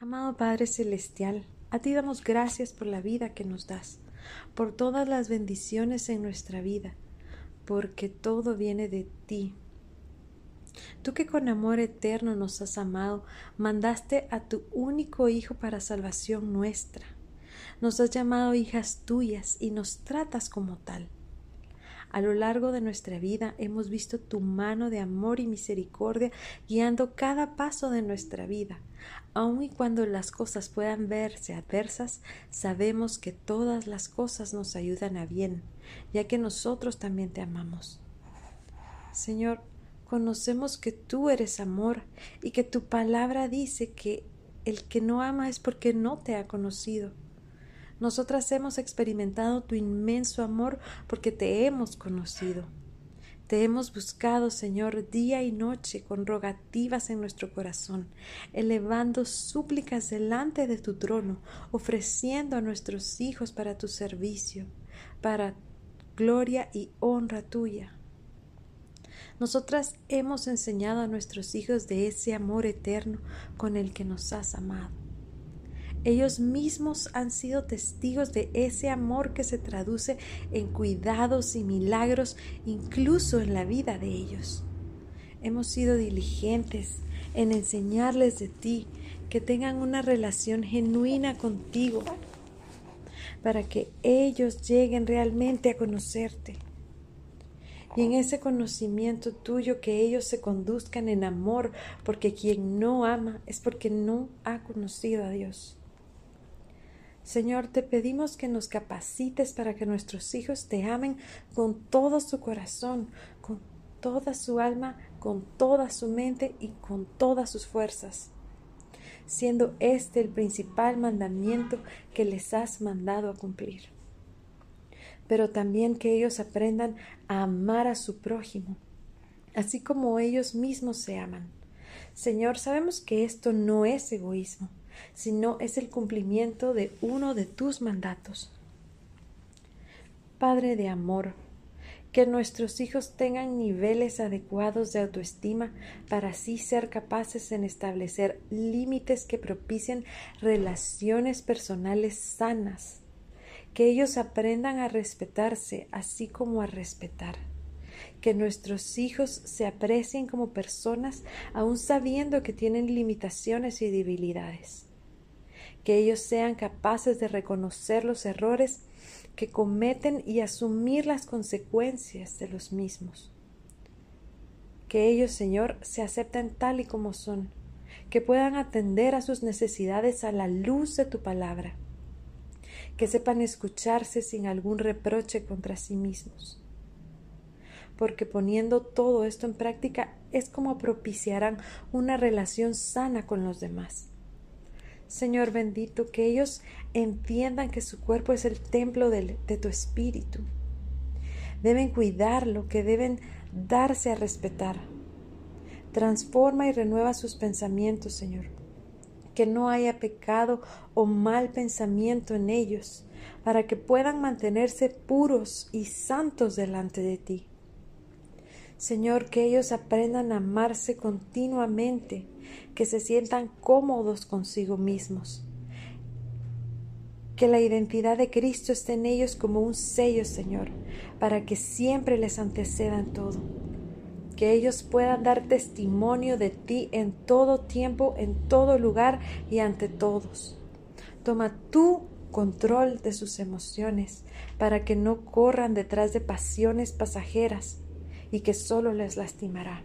Amado Padre Celestial, a ti damos gracias por la vida que nos das, por todas las bendiciones en nuestra vida, porque todo viene de ti. Tú que con amor eterno nos has amado, mandaste a tu único Hijo para salvación nuestra. Nos has llamado hijas tuyas y nos tratas como tal. A lo largo de nuestra vida hemos visto tu mano de amor y misericordia guiando cada paso de nuestra vida. Aun y cuando las cosas puedan verse adversas, sabemos que todas las cosas nos ayudan a bien, ya que nosotros también te amamos. Señor, conocemos que tú eres amor y que tu palabra dice que el que no ama es porque no te ha conocido. Nosotras hemos experimentado tu inmenso amor porque te hemos conocido. Te hemos buscado, Señor, día y noche con rogativas en nuestro corazón, elevando súplicas delante de tu trono, ofreciendo a nuestros hijos para tu servicio, para gloria y honra tuya. Nosotras hemos enseñado a nuestros hijos de ese amor eterno con el que nos has amado. Ellos mismos han sido testigos de ese amor que se traduce en cuidados y milagros incluso en la vida de ellos. Hemos sido diligentes en enseñarles de ti, que tengan una relación genuina contigo, para que ellos lleguen realmente a conocerte. Y en ese conocimiento tuyo que ellos se conduzcan en amor, porque quien no ama es porque no ha conocido a Dios. Señor, te pedimos que nos capacites para que nuestros hijos te amen con todo su corazón, con toda su alma, con toda su mente y con todas sus fuerzas, siendo este el principal mandamiento que les has mandado a cumplir. Pero también que ellos aprendan a amar a su prójimo, así como ellos mismos se aman. Señor, sabemos que esto no es egoísmo, sino es el cumplimiento de uno de tus mandatos. Padre de amor, que nuestros hijos tengan niveles adecuados de autoestima para así ser capaces en establecer límites que propicien relaciones personales sanas, que ellos aprendan a respetarse así como a respetar que nuestros hijos se aprecien como personas aun sabiendo que tienen limitaciones y debilidades que ellos sean capaces de reconocer los errores que cometen y asumir las consecuencias de los mismos. Que ellos, Señor, se acepten tal y como son, que puedan atender a sus necesidades a la luz de tu palabra, que sepan escucharse sin algún reproche contra sí mismos. Porque poniendo todo esto en práctica es como propiciarán una relación sana con los demás Señor bendito, que ellos entiendan que su cuerpo es el templo de, tu espíritu. Deben cuidarlo, que deben darse a respetar. Transforma y renueva sus pensamientos, Señor. Que no haya pecado o mal pensamiento en ellos, para que puedan mantenerse puros y santos delante de ti. Señor, que ellos aprendan a amarse continuamente, que se sientan cómodos consigo mismos. Que la identidad de Cristo esté en ellos como un sello, Señor, para que siempre les antecedan todo. Que ellos puedan dar testimonio de ti en todo tiempo, en todo lugar y ante todos. Toma tú control de sus emociones para que no corran detrás de pasiones pasajeras y que solo les lastimará.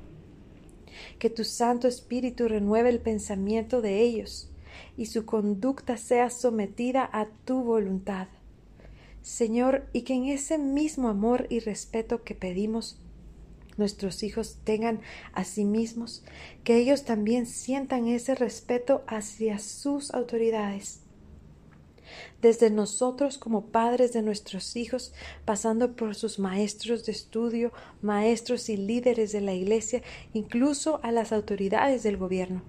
Que tu Santo Espíritu renueve el pensamiento de ellos y su conducta sea sometida a tu voluntad. Señor, y que en ese mismo amor y respeto que pedimos nuestros hijos tengan a sí mismos, que ellos también sientan ese respeto hacia sus autoridades desde nosotros como padres de nuestros hijos, pasando por sus maestros de estudio, maestros y líderes de la Iglesia, incluso a las autoridades del gobierno.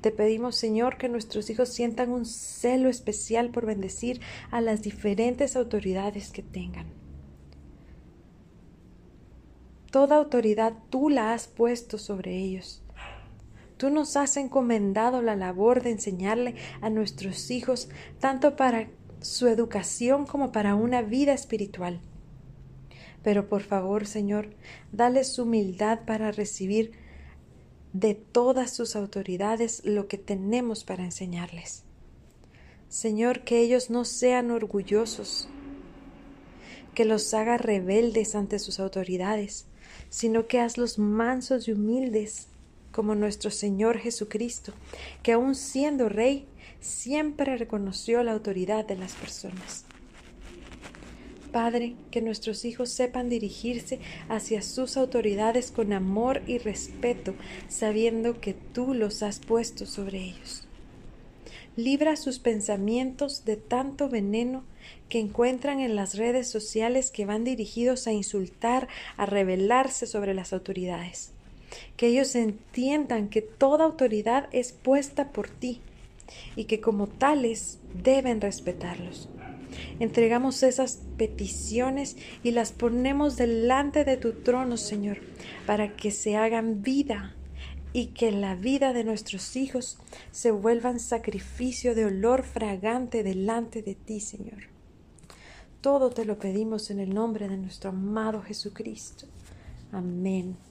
Te pedimos, Señor, que nuestros hijos sientan un celo especial por bendecir a las diferentes autoridades que tengan. Toda autoridad tú la has puesto sobre ellos Tú nos has encomendado la labor de enseñarle a nuestros hijos tanto para su educación como para una vida espiritual. Pero por favor, Señor, dales humildad para recibir de todas sus autoridades lo que tenemos para enseñarles. Señor, que ellos no sean orgullosos, que los haga rebeldes ante sus autoridades, sino que hazlos mansos y humildes, como nuestro Señor Jesucristo, que aun siendo rey, siempre reconoció la autoridad de las personas. Padre, que nuestros hijos sepan dirigirse hacia sus autoridades con amor y respeto, sabiendo que tú los has puesto sobre ellos. Libra sus pensamientos de tanto veneno que encuentran en las redes sociales que van dirigidos a insultar, a rebelarse sobre las autoridades. Que ellos entiendan que toda autoridad es puesta por ti y que como tales deben respetarlos. Entregamos esas peticiones y las ponemos delante de tu trono, Señor, para que se hagan vida y que la vida de nuestros hijos se vuelvan sacrificio de olor fragante delante de ti, Señor. Todo te lo pedimos en el nombre de nuestro amado Jesucristo. Amén.